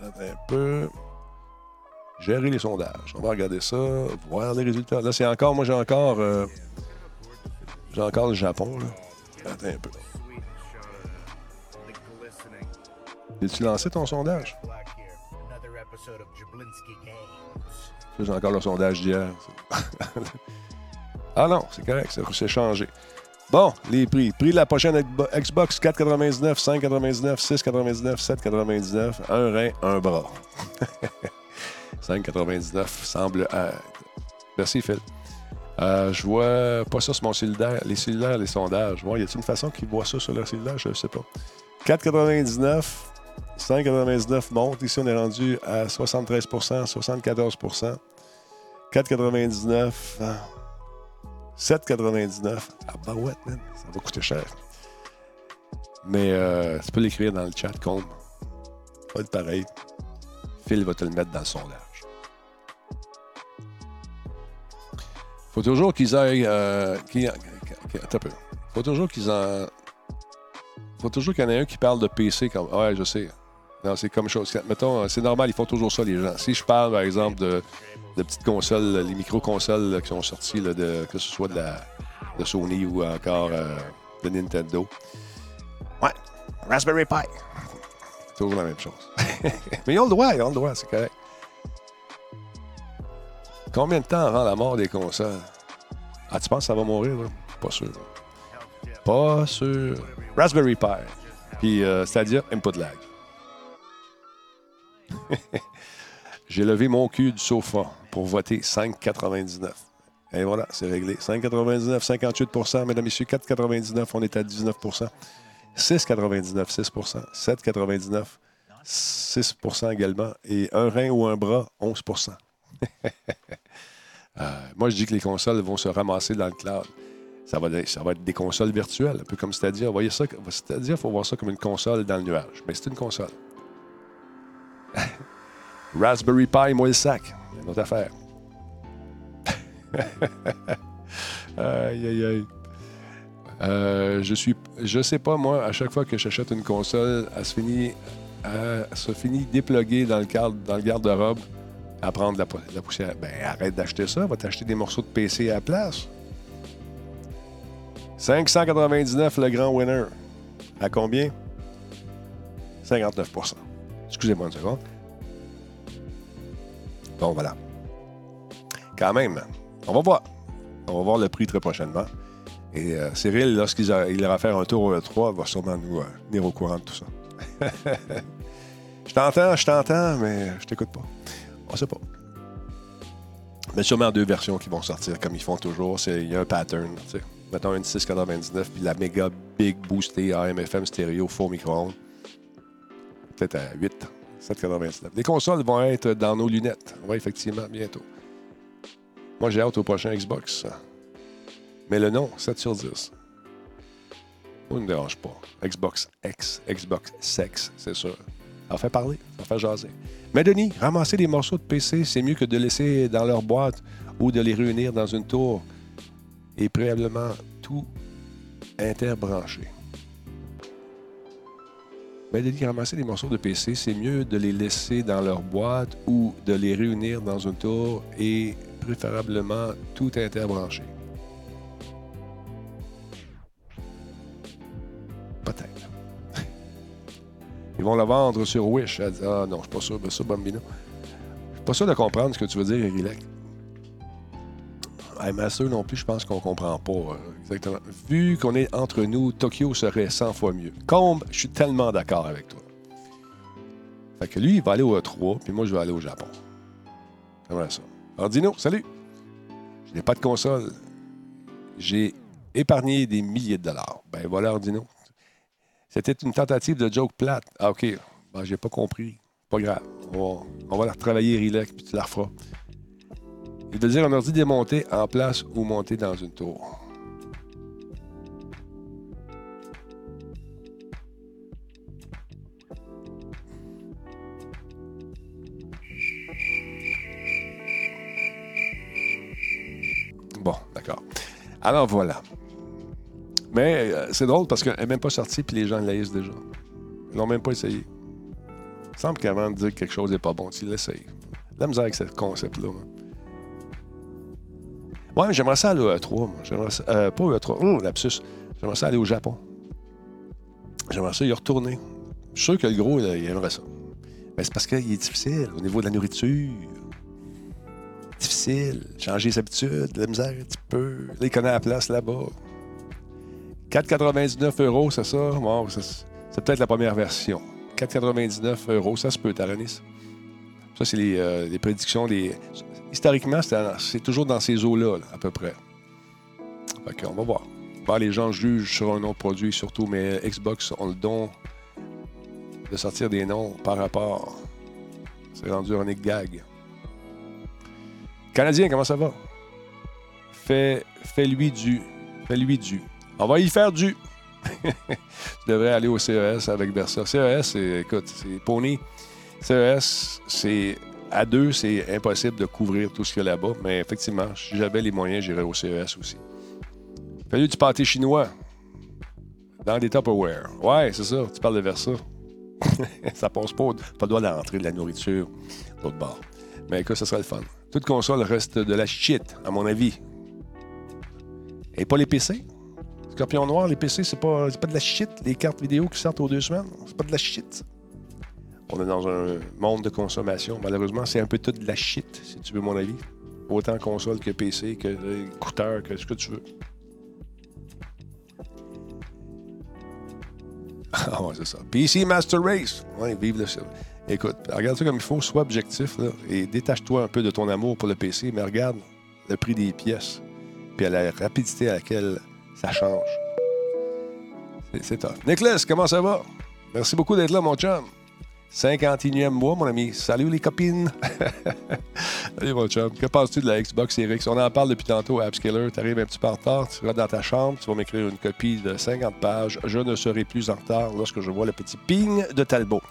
Un peu. Gérer les sondages. On va regarder ça, voir les résultats. Là, c'est encore, moi j'ai encore. Euh, j'ai encore le Japon. Attends un peu. As-tu lancé ton sondage? J'ai encore le sondage d'hier. ah non, c'est correct, c'est changé. Bon, les prix. Prix de la prochaine Xbox 4,99, 5,99, 6,99, 7,99, un rein, un bras. 5,99 semble. Merci, Phil. Euh, je vois pas ça sur mon cellulaire. Les cellulaires, les sondages. Bon, y a-t-il une façon qu'ils voient ça sur leur cellulaire? Je ne sais pas. 4,99, 5,99 monte. Ici, on est rendu à 73% 74% 4,99 7,99 Ah, bah ouais. Ça va coûter cher. Mais euh, tu peux l'écrire dans le chat. Ça va être pareil. Phil va te le mettre dans le sondage. faut toujours qu'ils aillent. Euh, attends un peu. faut toujours qu'ils en. faut toujours qu'il y en ait un qui parle de PC comme. Ouais, je sais. Non, c'est comme chose. Mettons, c'est normal, ils font toujours ça, les gens. Si je parle, par exemple, de, petites consoles, les micro-consoles qui sont sorties, de, que ce soit de, la, de Sony ou encore euh, de Nintendo. Ouais, Raspberry Pi. Toujours la même chose. Mais ils ont le droit, ils ont le droit, c'est correct. Combien de temps avant la mort des consoles? Ah, tu penses que ça va mourir, là? Pas sûr. Pas sûr. Raspberry Pi. Puis, euh, c'est-à-dire input lag. J'ai levé mon cul du sofa pour voter 5,99. Et voilà, c'est réglé. 5,99, 58% mesdames, messieurs, 4,99, on est à 19% 6,99, 6% 7,99, 6% également. Et un rein ou un bras, 11% euh, Moi, je dis que les consoles vont se ramasser dans le cloud. Ça va, être des consoles virtuelles, un peu comme c'est-à-dire, voyez ça, c'est-à-dire, il faut voir ça comme une console dans le nuage. Mais c'est une console. Raspberry Pi, moi le sac. Une autre affaire. aïe, aïe, aïe. Euh, je suis, je sais pas, moi, à chaque fois que j'achète une console, elle se finit, elle dépluguée dans le, dans le garde-robe à prendre la, poussière. Ben, arrête d'acheter ça, va t'acheter des morceaux de PC à la place. 599 le grand winner. À combien? 59 Excusez-moi une seconde. Bon, voilà. Quand même, on va voir. On va voir le prix très prochainement. Et euh, Cyril, lorsqu'il ira faire un tour au E3, va sûrement nous euh, venir au courant de tout ça. je t'entends, je t'entends, mais je t'écoute pas. On sait pas. Mais sûrement deux versions qui vont sortir comme ils font toujours. Il y a un pattern. Mettons une 699 puis la méga big boostée AM/FM stéréo faux micro-ondes. Peut-être à 8, 7,99. Les consoles vont être dans nos lunettes. Oui, effectivement, bientôt. Moi, j'ai hâte au prochain Xbox. Mais le nom, 7 sur 10. Moi, ne dérange pas. Xbox X, Xbox Sex, c'est sûr. Ça fait parler, ça fait jaser. Mais Denis, ramasser des morceaux de PC, c'est mieux que de laisser dans leur boîte ou de les réunir dans une tour et préalablement tout interbranché. Mais Denis, ramasser des morceaux de PC, c'est mieux de les laisser dans leur boîte ou de les réunir dans une tour et préférablement tout interbranché. Peut-être. Ils vont la vendre sur Wish. ah non, je suis pas sûr de ça, Bambino. Je suis pas sûr de comprendre ce que tu veux dire, Rilek. Master non plus, je pense qu'on comprend pas euh, exactement. Vu qu'on est entre nous, Tokyo serait 100 fois mieux. Combe, je suis tellement d'accord avec toi. Fait que lui, il va aller au E3, puis moi, je vais aller au Japon. Comment ça? Ordino, salut! Je n'ai pas de console. J'ai épargné des milliers de dollars. Ben voilà, Ordino. C'était une tentative de joke plate. Ah, OK. Ben, j'ai pas compris. Pas grave. On va, la retravailler, Relax, puis tu la referas. Il veut dire un ordi démonté en place ou monté dans une tour. Bon, d'accord. Alors voilà. Mais euh, c'est drôle parce qu'elle n'est même pas sortie puis les gens l'aisent déjà. Ils l'ont même pas essayé. Il semble qu'avant de dire que quelque chose n'est pas bon, tu l'essayes. La misère avec ce concept-là. Ouais, j'aimerais ça aller au E3. J'aimerais ça, euh, pas au E3. Hum, lapsus. J'aimerais ça aller au Japon. J'aimerais ça y retourner. Je suis sûr que le gros, il aimerait ça. Mais c'est parce qu'il est difficile au niveau de la nourriture. Difficile. Changer ses habitudes, la misère un petit peu. Là, il connaît la place là-bas. 4,99 euros, c'est ça? Bon, c'est peut-être la première version. 4,99 euros, ça se peut, Taranis. Ça, c'est les, euh, prédictions. Les... Historiquement, c'est toujours dans ces eaux-là, à peu près. Fait on va voir. les gens jugent sur un autre produit, surtout, mais Xbox ont le don de sortir des noms par rapport. C'est rendu un gag. Canadien, comment ça va? Fais, fais-lui du. Fais-lui du. On va y faire du. tu devrais aller au CES avec Bersa. CES, c'est, écoute, c'est Pony. CES, c'est à deux, c'est impossible de couvrir tout ce qu'il y a là-bas. Mais effectivement, si j'avais les moyens, j'irais au CES aussi. Fallu du pâté chinois dans des Tupperware. Ouais, c'est ça. Tu parles de Versa. ça passe pas, pas le droit d'entrer de la nourriture d'autre bord. Mais écoute, ça serait le fun. Toute console reste de la shit, à mon avis. Et pas les PC. Scorpion Noir, les PC, c'est pas, pas de la shit. Les cartes vidéo qui sortent aux deux semaines, c'est pas de la shit. On est dans un monde de consommation. Malheureusement, c'est un peu tout de la shit, si tu veux mon avis. Autant console que PC, que écouteur, que ce que tu veux. Ah c'est ça. PC Master Race. Ouais, vive le Écoute, regarde ça comme il faut, sois objectif là, et détache-toi un peu de ton amour pour le PC, mais regarde le prix des pièces, puis la rapidité à laquelle ça change. C'est top. Nicholas, comment ça va? Merci beaucoup d'être là, mon chum. 51e mois, mon ami. Salut les copines. Salut mon chum. Que penses-tu de la Xbox Series? On en parle depuis tantôt à Upscaler. Tu arrives un petit peu en retard. Tu vas dans ta chambre. Tu vas m'écrire une copie de 50 pages. Je ne serai plus en retard lorsque je vois le petit ping de Talbot.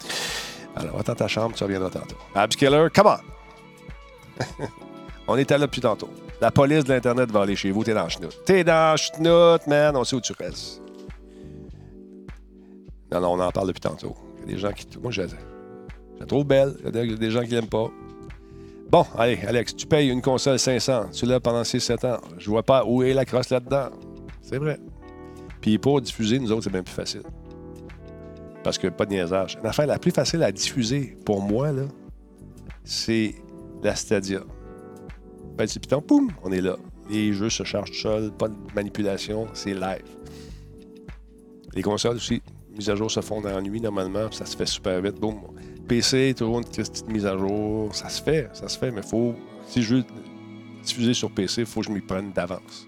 Alors, dans ta chambre. Tu reviendras tantôt. Upscaler, come on! On à là depuis tantôt. La police de l'Internet va aller chez vous. T'es dans chenoute. T'es dans chenoute, man. On sait où tu restes. Non, non, on en parle depuis tantôt. Il y a des gens qui. Moi, je la trouve belle. Il y a des gens qui l'aiment pas. Bon, allez, Alex, tu payes une console 500. Tu l'as pendant 6-7 ans. Je vois pas où est la crosse là-dedans. C'est vrai. Puis pour diffuser, nous autres, c'est bien plus facile. Parce que pas de niaisage. L'affaire la plus facile à diffuser pour moi, là, c'est la Stadia. Petit piton, poum, on est là. Les jeux se chargent tout seuls, pas de manipulation, c'est live. Les consoles aussi, mise à jour se font dans la nuit normalement, ça se fait super vite, boum. PC, toujours une petite mise à jour, ça se fait, ça se fait, mais faut, si je veux diffuser sur PC, il faut que je m'y prenne d'avance.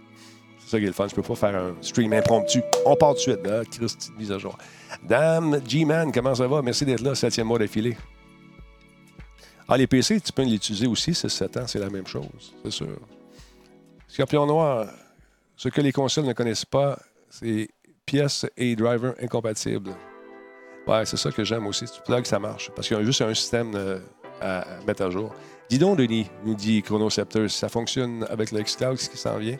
C'est ça qui est le fun, je peux pas faire un stream impromptu. On part tout de suite, là, Christ, mise à jour. Dame G-Man, comment ça va? Merci d'être là, septième mois d'affilée. Ah, les PC, tu peux l'utiliser aussi, c'est 7 ans, c'est la même chose, c'est sûr. Scorpion Noir, ce que les consoles ne connaissent pas, c'est pièces et drivers incompatibles. Ouais, c'est ça que j'aime aussi. Si tu plugs, ça marche. Parce qu'il y a juste un système euh, à mettre à jour. Dis donc, Denis, nous dit Chronoceptor, si ça fonctionne avec le Xcloud, ce qui s'en vient,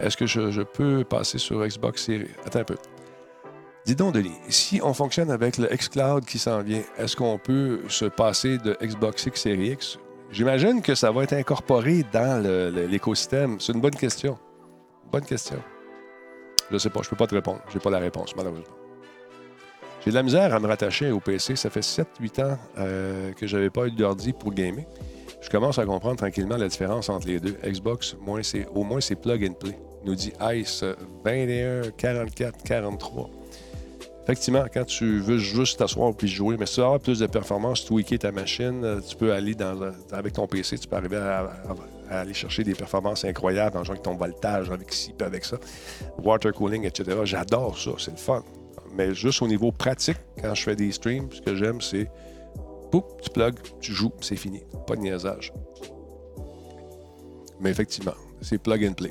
est-ce que je, je, peux passer sur Xbox Series? Attends un peu. Dis donc, Denis, si on fonctionne avec le xCloud qui s'en vient, est-ce qu'on peut se passer de Xbox X Series X? J'imagine que ça va être incorporé dans l'écosystème. C'est une bonne question. Bonne question. Je ne sais pas, je ne peux pas te répondre. Je n'ai pas la réponse, malheureusement. J'ai de la misère à me rattacher au PC. Ça fait 7-8 ans euh, que je n'avais pas eu d'ordi pour gamer. Je commence à comprendre tranquillement la différence entre les deux. Xbox, au moins c'est plug and play. Nous dit Ice 21, 44, 43. Effectivement, quand tu veux juste t'asseoir puis jouer, mais si tu veux avoir plus de performance, tweaker ta machine, euh, tu peux aller dans, avec ton PC, tu peux arriver à, aller chercher des performances incroyables en jouant avec ton voltage, avec ci, avec ça. Water cooling, etc. J'adore ça, c'est le fun. Mais juste au niveau pratique, quand je fais des streams, ce que j'aime, c'est poup, tu plugs, tu joues, c'est fini. Pas de niaisage. Mais effectivement, c'est plug and play.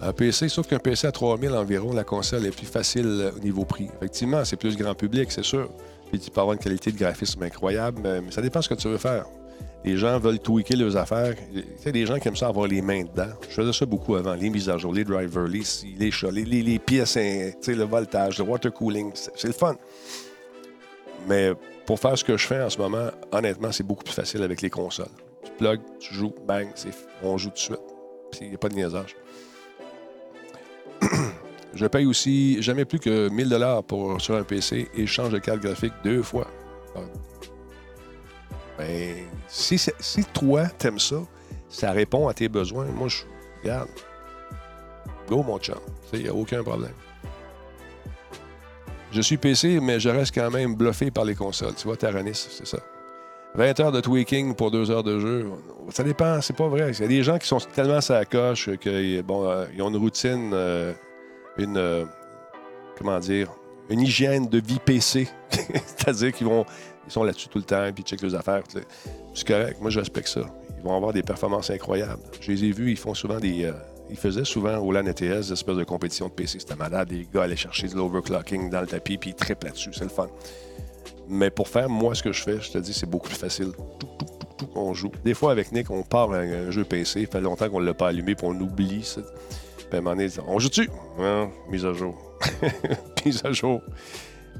Un PC, sauf qu'un PC à 3000 environ, la console est plus facile euh, au niveau prix. Effectivement, c'est plus grand public, c'est sûr. Puis tu peux avoir une qualité de graphisme incroyable, mais ça dépend de ce que tu veux faire. Les gens veulent tweaker leurs affaires. Y a des gens qui aiment ça avoir les mains dedans. Je faisais ça beaucoup avant. Les mises à jour, les drivers, les, les les, les, pièces, le voltage, le water cooling. C'est le fun. Mais pour faire ce que je fais en ce moment, honnêtement, c'est beaucoup plus facile avec les consoles. Tu plugs, tu joues, bang, on joue tout de suite. Il n'y a pas de niaisage. je paye aussi jamais plus que 1000 dollars pour sur un PC et je change de carte graphique deux fois. Ben, si, toi, t'aimes ça, ça répond à tes besoins, moi, je regarde. Go, mon chum. Il n'y a aucun problème. Je suis PC, mais je reste quand même bluffé par les consoles. Tu vois, Taranis, c'est ça. 20 heures de tweaking pour 2 heures de jeu. Ça dépend, c'est pas vrai. Il y a des gens qui sont tellement à la coche qu'ils bon, euh, ont une routine, euh, une. Euh, comment dire Une hygiène de vie PC. C'est-à-dire qu'ils vont. Ils sont là-dessus tout le temps, puis ils checkent leurs affaires. C'est correct. Moi, je respecte ça. Ils vont avoir des performances incroyables. Je les ai vus, ils font souvent des. ils faisaient souvent au LAN ETS des espèces de compétition de PC. C'était malade. Les gars allaient chercher de l'overclocking dans le tapis, puis ils triplent là-dessus. C'est le fun. Mais pour faire, moi, ce que je fais, je te dis, c'est beaucoup plus facile. On joue. Des fois, avec Nick, on part un, jeu PC. Ça fait longtemps qu'on ne l'a pas allumé, puis on oublie ça. Puis à un moment donné, on joue dessus. Mise à jour. mise à jour.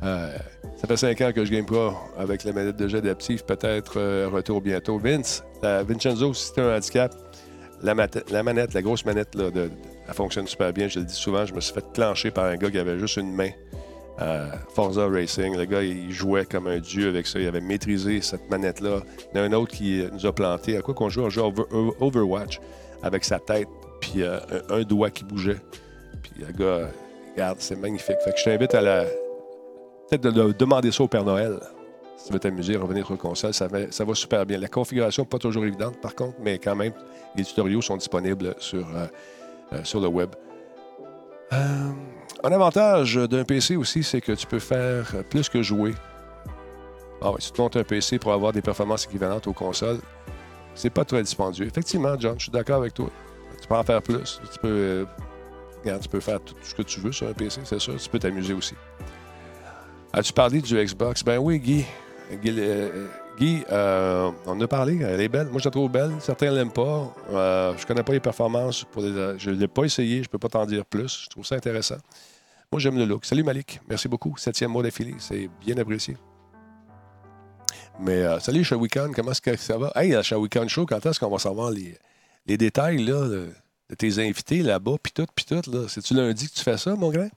Euh, ça fait cinq ans que je game pas avec la manette de jet adaptive. Peut-être euh, retour bientôt. Vince, Vincenzo, si c'est un handicap, la, manette, la grosse manette, là, elle fonctionne super bien. Je le dis souvent, je me suis fait clencher par un gars qui avait juste une main. Forza Racing. Le gars, il jouait comme un dieu avec ça. Il avait maîtrisé cette manette-là. Il y en a un autre qui nous a planté. À quoi qu'on joue? On joue Overwatch avec sa tête, puis euh, un, doigt qui bougeait. Puis le gars, regarde, c'est magnifique. Fait que je t'invite à la. Peut-être de, demander ça au Père Noël. Si tu veux t'amuser, revenir sur le console, ça va, ça va super bien. La configuration n'est pas toujours évidente, par contre, mais quand même, les tutoriaux sont disponibles sur, euh, euh, sur le web. Un avantage d'un PC aussi, c'est que tu peux faire plus que jouer. Ah oui, si tu montes un PC pour avoir des performances équivalentes aux consoles, c'est pas très dispendieux. Effectivement, John, je suis d'accord avec toi. Tu peux en faire plus. Tu peux, euh, tu peux faire tout ce que tu veux sur un PC, c'est sûr. Tu peux t'amuser aussi. As-tu parlé du Xbox? Ben oui, Guy. Guy, euh, euh, on a parlé, elle est belle. Moi, je la trouve belle. Certains ne l'aiment pas. Euh, je connais pas les performances. Je ne l'ai pas essayé. Je peux pas t'en dire plus. Je trouve ça intéressant. Moi, j'aime le look. Salut Malik. Merci beaucoup. Septième mois d'affilée. C'est bien apprécié. Mais salut, Shawikan, comment est-ce que ça va? Hey, la Shawikan Show, quand est-ce qu'on va savoir les, détails là, de, tes invités là-bas, puis tout, puis tout? C'est-tu lundi que tu fais ça, mon grand?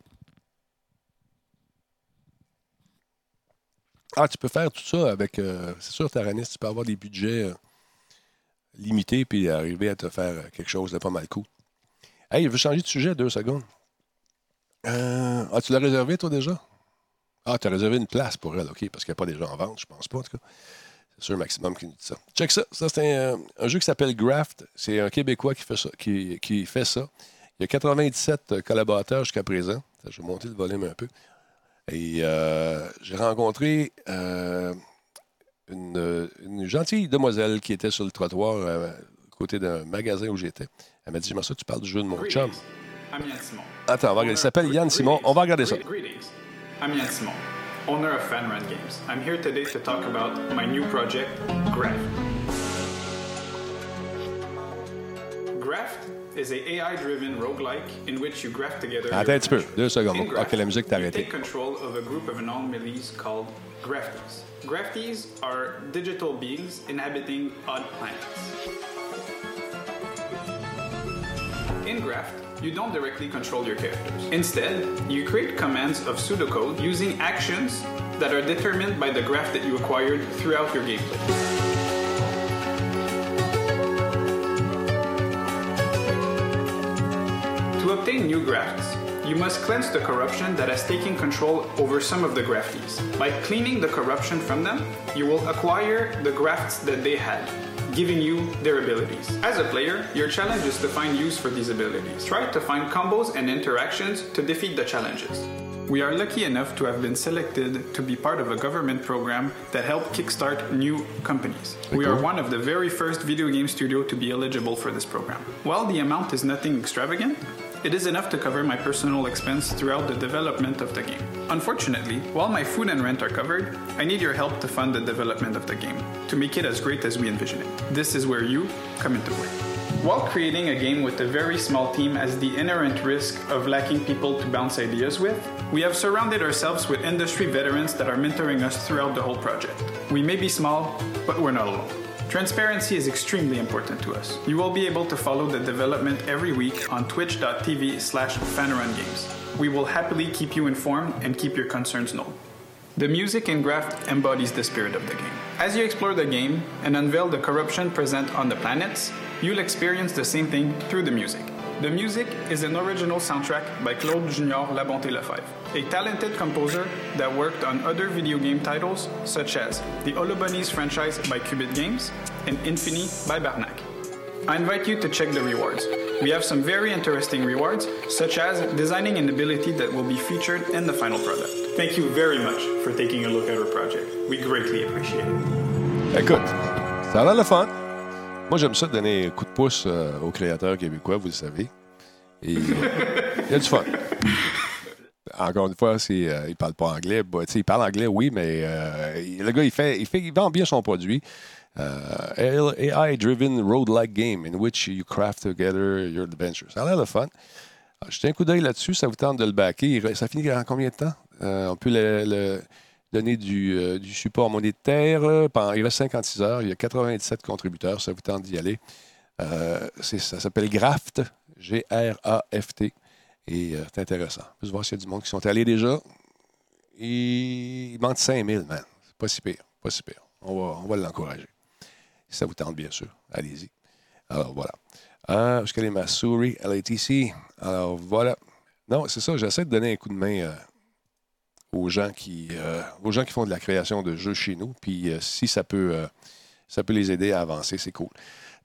Ah, tu peux faire tout ça avec. euh, c'est sûr, Taranis, tu peux avoir des budgets euh, limités puis arriver à te faire euh, quelque chose de pas mal cool. Hey, je veux changer de sujet deux secondes. Ah, tu l'as réservé, toi, déjà? Ah, tu as réservé une place pour elle, OK, parce qu'il n'y a pas déjà en vente, je pense pas, en tout cas. C'est sûr, Maximum qui nous dit ça. Check ça. Ça, c'est un, un jeu qui s'appelle Graft. C'est un Québécois qui fait ça. Qui, qui fait ça. Il y a 97 collaborateurs jusqu'à présent. Je vais monter le volume un peu. Et euh, j'ai rencontré euh, une, une gentille demoiselle qui était sur le trottoir euh, à côté d'un magasin où j'étais. Elle m'a dit J'aimerais ça, tu parles du jeu de mon chum. I'm Yann Simon. Attends, on va regarder. Il s'appelle Yann Simon. On va regarder ça. Greetings. I'm Yann Simon, owner of Fan Run Games. I'm here today to talk about my new project, Graft. Graft is a AI-driven roguelike in which you graft together. Attends un petit peu. Deux secondes. In Graft, OK, la musique t'a arrêté. take control of a group of anomalies called Grafties. Grafties are digital beings inhabiting odd planets. In Graft, you don't directly control your characters. Instead, you create commands of pseudocode using actions that are determined by the graph that you acquired throughout your gameplay. Obtain new grafts, you must cleanse the corruption that has taken control over some of the graftees. By cleaning the corruption from them, you will acquire the grafts that they had, giving you their abilities. As a player, your challenge is to find use for these abilities. Try to find combos and interactions to defeat the challenges. We are lucky enough to have been selected to be part of a government program that helped kickstart new companies. We are one of the very first video game studio to be eligible for this program. While the amount is nothing extravagant, it is enough to cover my personal expense throughout the development of the game. Unfortunately, while my food and rent are covered, I need your help to fund the development of the game, to make it as great as we envision it. This is where you come into play. While creating a game with a very small team as the inherent risk of lacking people to bounce ideas with, we have surrounded ourselves with industry veterans that are mentoring us throughout the whole project. We may be small, but we're not alone. Transparency is extremely important to us. You will be able to follow the development every week on twitch.tv slash fanrungames. We will happily keep you informed and keep your concerns known. The music in Graft embodies the spirit of the game. As you explore the game and unveil the corruption present on the planets, you'll experience the same thing through the music. The music is an original soundtrack by Claude Junior Labonté Lefebvre, a talented composer that worked on other video game titles such as the Holobunnies franchise by Qubit Games and Infini by Barnac. I invite you to check the rewards. We have some very interesting rewards, such as designing an ability that will be featured in the final product. Thank you very much for taking a look at our project. We greatly appreciate it. Écoute, ça a l'air le fun. Moi, j'aime ça donner un coup de pouce euh, aux créateurs québécois, vous le savez. Il y a du fun. Encore une fois, c'est, euh, parle pas anglais. Bah, il parle anglais, oui, mais euh, le gars, il fait, il fait, il vend bien son produit. Euh, AI-driven road-like game in which you craft together your adventures. Ça a l'air le fun. Ah, Jetez un coup d'œil là-dessus, ça vous tente de le backer. Ça finit en combien de temps? Euh, on peut le, le- donner du, euh, du support monétaire. euh, il reste 56 heures. Il y a 97 contributeurs. Ça vous tente d'y aller. Euh, ça s'appelle Graft. G-R-A-F-T. Et euh, c'est intéressant. On peut voir s'il y a du monde qui sont allés déjà. Il manque 5000, man. C'est pas si pire. Pas si pire. On va, on va l'encourager. Si ça vous tente, bien sûr. Allez-y. Alors, voilà. Où est-ce qu'elle est. Alors, voilà. Non, c'est ça. J'essaie de donner un coup de main euh, aux, gens qui, euh, aux gens qui font de la création de jeux chez nous. Puis, euh, si ça peut, euh, ça peut les aider à avancer, c'est cool.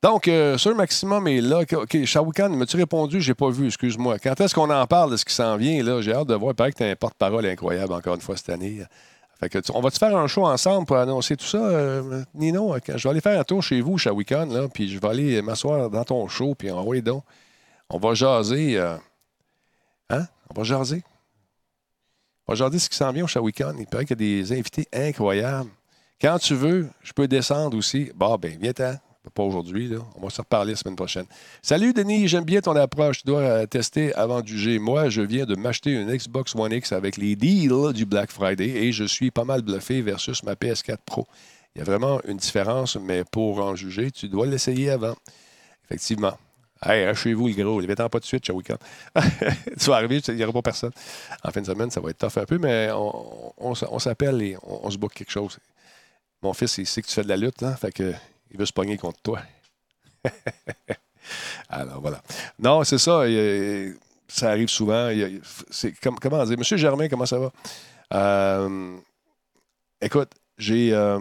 Donc, Sir Maximum est là. OK, Shawikan, m'as-tu répondu? J'ai pas vu, excuse-moi. Quand est-ce qu'on en parle de ce qui s'en vient? là? J'ai hâte de voir. Il paraît que tu as un porte-parole incroyable encore une fois cette année. On va-tu faire un show ensemble pour annoncer tout ça, Nino? Je vais aller faire un tour chez vous, Shawikan, là, puis je vais aller m'asseoir dans ton show, puis va donc. On va jaser. Hein? On va jaser? Jaser ce qui s'en vient au Shawikan. Il paraît qu'il y a des invités incroyables. Quand tu veux, je peux descendre aussi. Bon, ben, viens-t'en. Pas aujourd'hui, là. On va se reparler la semaine prochaine. Salut, Denis. J'aime bien ton approche. Tu dois euh, tester avant de juger. Moi, je viens de m'acheter une Xbox One X avec les deals du Black Friday et je suis pas mal bluffé versus ma PS4 Pro. Il y a vraiment une différence, mais pour en juger, tu dois l'essayer avant. Effectivement. Hey, chez vous, le gros, il pas de suite, ce week-end. tu vas arriver, il n'y aura pas personne. En fin de semaine, ça va être tough un peu, mais on, s'appelle et on, se book quelque chose. Mon fils, il sait que tu fais de la lutte, hein, fait que, il veut se pogner contre toi. Alors, voilà. Non, c'est ça. ça arrive souvent. Comment dire? Monsieur Germain, comment ça va? Euh, écoute, j'ai. Euh,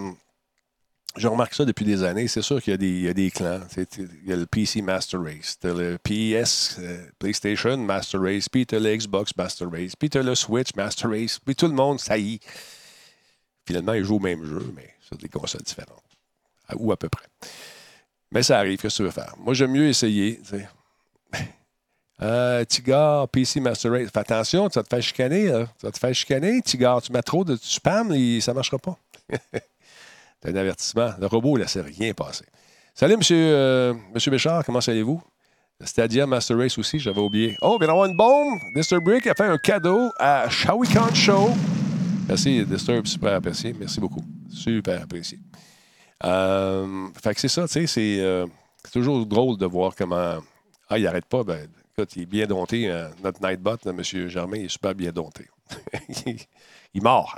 je remarque ça depuis des années. C'est sûr qu'il y, a des clans. Il y a le PC Master Race, le PS, euh, PlayStation Master Race, puis tu le Xbox Master Race, puis tu le Switch Master Race, puis tout le monde, ça y est. Finalement, ils jouent au même jeu, mais sur des consoles différentes. Ou à peu près. Mais ça arrive, qu'est-ce que tu veux faire? Moi, j'aime mieux essayer. Euh, PC Master Race. Fais attention, tu vas te faire chicaner. Tu vas te faire chicaner, Tigard. Tu mets trop de spam, ça ne marchera pas. Un avertissement. Le robot ne laissait rien passer. Salut, monsieur, euh, monsieur Béchard, comment allez-vous? Le Stadia Master Race aussi, j'avais oublié. Oh, il vient d'avoir une bombe. Disturb Brick a fait un cadeau à Shawikan Show. Merci, Disturb, super apprécié. Merci beaucoup. Super apprécié. Euh, fait que c'est ça, tu sais, euh, c'est toujours drôle de voir comment. Ah, il n'arrête pas. Ben, il est bien dompté. notre Nightbot, M. Germain, il est super bien dompté. il mord.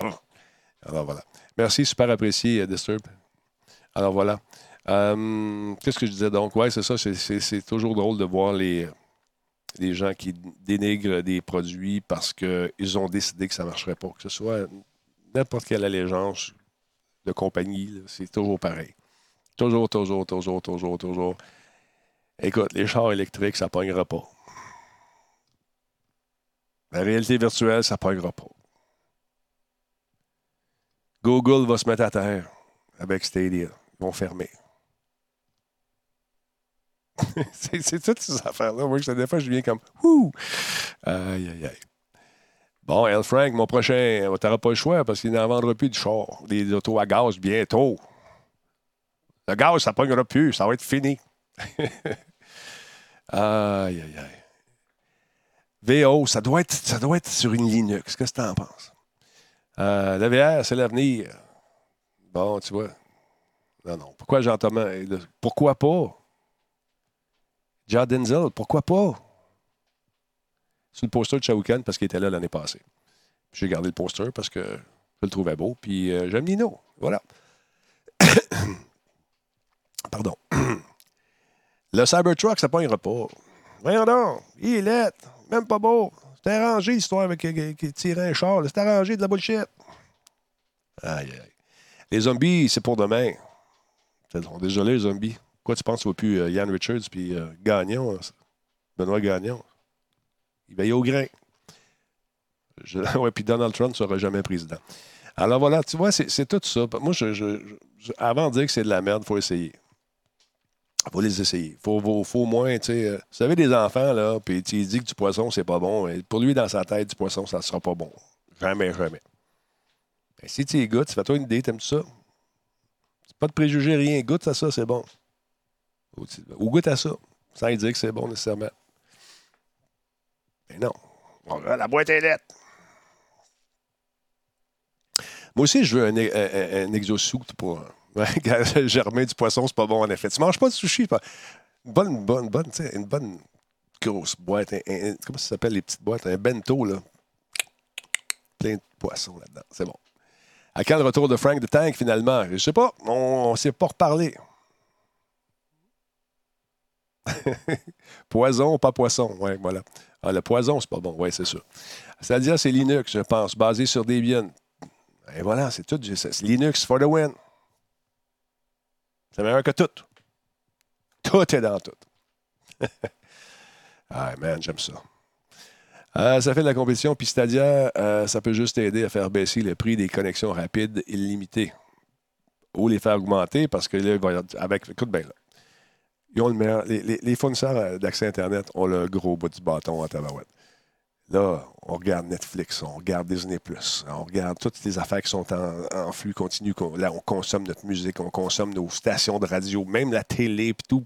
Alors voilà. Merci, super apprécié, euh, Disturb. Alors voilà. Euh, qu'est-ce que je disais? Donc? Oui, c'est ça. C'est toujours drôle de voir les, les gens qui dénigrent des produits parce qu'ils ont décidé que ça ne marcherait pas. Que ce soit n'importe quelle allégeance de compagnie, c'est toujours pareil. Toujours, toujours, toujours, toujours, toujours. Écoute, les chars électriques, ça ne pognera pas. La réalité virtuelle, ça ne pognera pas. Google va se mettre à terre avec Stadia. Ils vont fermer. c'est toutes ces affaires-là. Moi, des fois, je viens comme Ouh! Aïe, aïe, aïe. Bon, El Frank, mon prochain, tu n'auras pas le choix parce qu'il n'en vendra plus de char, des autos à gaz bientôt. Le gaz, ça ne pognera plus, ça va être fini. aïe, aïe, aïe. VO, ça doit être, ça doit être sur une Linux. Qu'est-ce que tu en penses? Euh, la VR, c'est l'avenir. Bon, tu vois. Non, non. Pourquoi j'entends. Pourquoi pas? John Denzel, pourquoi pas? C'est le poster de Shawkan parce qu'il était là l'année passée. J'ai gardé le poster parce que je le trouvais beau. Puis euh, j'aime Nino. Voilà. Pardon. le Cybertruck, ça pognera pas. Voyons donc. Il est. Même pas beau. C'est arrangé l'histoire avec euh, qui tirait un char. C'est arrangé de la bullshit. Aïe, aïe. Les zombies, c'est pour demain. Désolé, les zombies. Quoi, tu penses, tu vois plus euh, Ian Richards puis euh, Gagnon, hein? Benoît Gagnon? Il veille au grain. Je... puis Donald Trump ne sera jamais président. Alors voilà, tu vois, c'est tout ça. Moi, je, avant de dire que c'est de la merde, il faut essayer. Faut les essayer. Faut, faut, au moins, tu sais, euh, vous avez des enfants, là, puis tu dis que du poisson, c'est pas bon. Pour lui, dans sa tête, du poisson, ça sera pas bon. Jamais, jamais. Ben, si tu y goûtes, fais-toi une idée, t'aimes ça? Pas de préjuger rien. Goûte à ça, c'est bon. Ou, goûte à ça, sans dire que c'est bon nécessairement. Mais non. La boîte est lettre. Moi aussi, je veux un, un, un, pour. germer du poisson, c'est pas bon en effet. Tu manges pas de sushi. Pas... Une bonne, bonne, bonne, une bonne grosse boîte. comment ça s'appelle les petites boîtes? Un bento, là. Plein de poissons là-dedans. C'est bon. À quand le retour de Frank the Tank finalement? Je sais pas. On ne s'est pas reparlé. poison, pas poisson. Oui, voilà. Ah, le poison, c'est pas bon. Oui, c'est ça. C'est-à-dire, c'est Linux, je pense, basé sur Debian. Et voilà, c'est tout. Linux for the win. C'est meilleur que tout. Tout est dans tout. ah, man, j'aime ça. Euh, ça fait de la compétition, puis Stadia, euh, ça peut juste aider à faire baisser le prix des connexions rapides illimitées ou les faire augmenter parce que là, avec. Écoute bien, là. Ils ont le meilleur, les, fournisseurs d'accès Internet ont le gros bout du bâton à tabarouette. Là, on regarde Netflix, on regarde Disney, on regarde toutes les affaires qui sont en, flux continu. Là, on consomme notre musique, on consomme nos stations de radio, même la télé, puis tout,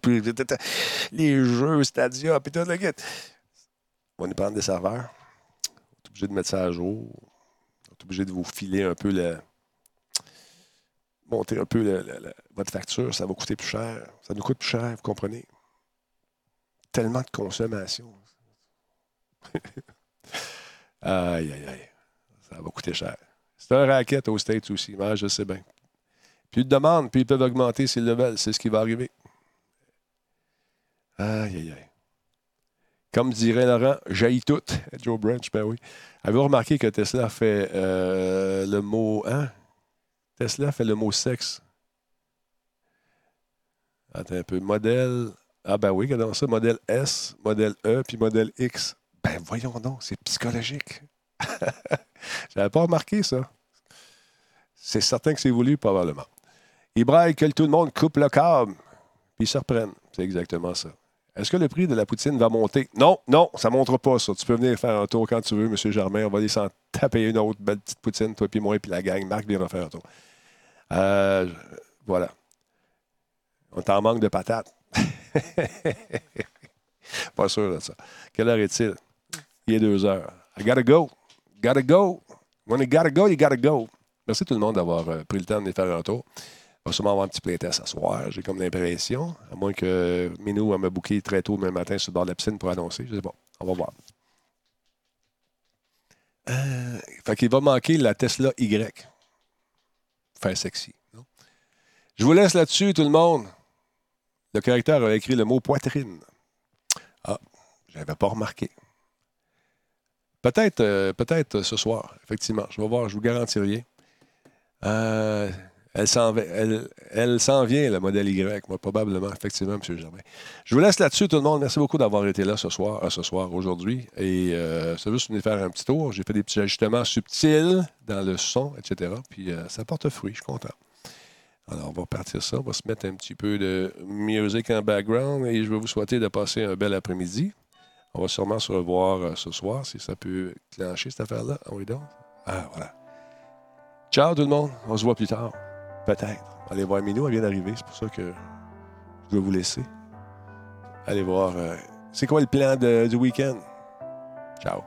les jeux, Stadia, puis tout le on est prendre des serveurs. On est obligé de mettre ça à jour. On est obligé de vous filer un peu le. monter un peu votre facture, ça va coûter plus cher. Ça nous coûte plus cher, vous comprenez? Tellement de consommation. aïe, aïe, aïe. Ça va coûter cher. C'est un racket aux States aussi, mais je sais bien. Plus de demandes, puis ils peuvent augmenter s'ils le veulent. C'est ce qui va arriver. Aïe, aïe, aïe. Comme dirait Laurent, jaillit tout. Joe Branch, ben oui. Avez-vous remarqué que Tesla fait euh, le mot. Hein? Tesla fait le mot sexe? Attends un peu. Modèle. Ah, ben oui, regardons ça. Modèle S, modèle E, puis modèle X. Ben voyons donc, c'est psychologique. J'avais pas remarqué ça. C'est certain que c'est voulu, probablement. Ils braillent que tout le monde coupe le câble, puis ils se reprennent. C'est exactement ça. Est-ce que le prix de la poutine va monter? Non, non, ça ne montera pas, ça. Tu peux venir faire un tour quand tu veux, M. Germain. On va aller s'en taper une autre belle petite poutine, toi puis moi, puis la gang. Marc viendra faire un tour. Euh, voilà. On t'en manque de patates. pas sûr de ça. Quelle heure est-il? Deux heures. I gotta go. Gotta go. When you gotta go, you gotta go. Merci tout le monde d'avoir euh, pris le temps de faire un tour. On va sûrement avoir un petit playtest ce soir, j'ai comme l'impression. À moins que Minou me booké très tôt demain matin sur le bord de la piscine pour annoncer. Je sais pas. On va voir. Euh, fait qu'il va manquer la Tesla Y. Faire sexy. Je vous laisse là-dessus, tout le monde. Le caractère a écrit le mot poitrine. Ah, j'avais pas remarqué. Peut-être euh, peut-être ce soir, effectivement. Je vais voir, je vous garantis rien. Euh, elle s'en elle, vient, le modèle Y, moi, probablement, effectivement, M. Germain. Je vous laisse là-dessus, tout le monde. Merci beaucoup d'avoir été là ce soir, euh, ce soir, aujourd'hui. Et euh, c'est juste venu faire un petit tour. J'ai fait des petits ajustements subtils dans le son, etc. Puis euh, ça porte fruit, je suis content. Alors, on va partir ça. On va se mettre un petit peu de musique en background et je vais vous souhaiter de passer un bel après-midi. On va sûrement se revoir euh, ce soir, si ça peut clencher cette affaire-là. Ah oui, donc. Ah, voilà. Ciao tout le monde. On se voit plus tard. Peut-être. Allez voir Minou, elle vient d'arriver. C'est pour ça que je vais vous laisser. Allez voir. euh, c'est quoi le plan du week-end? Ciao.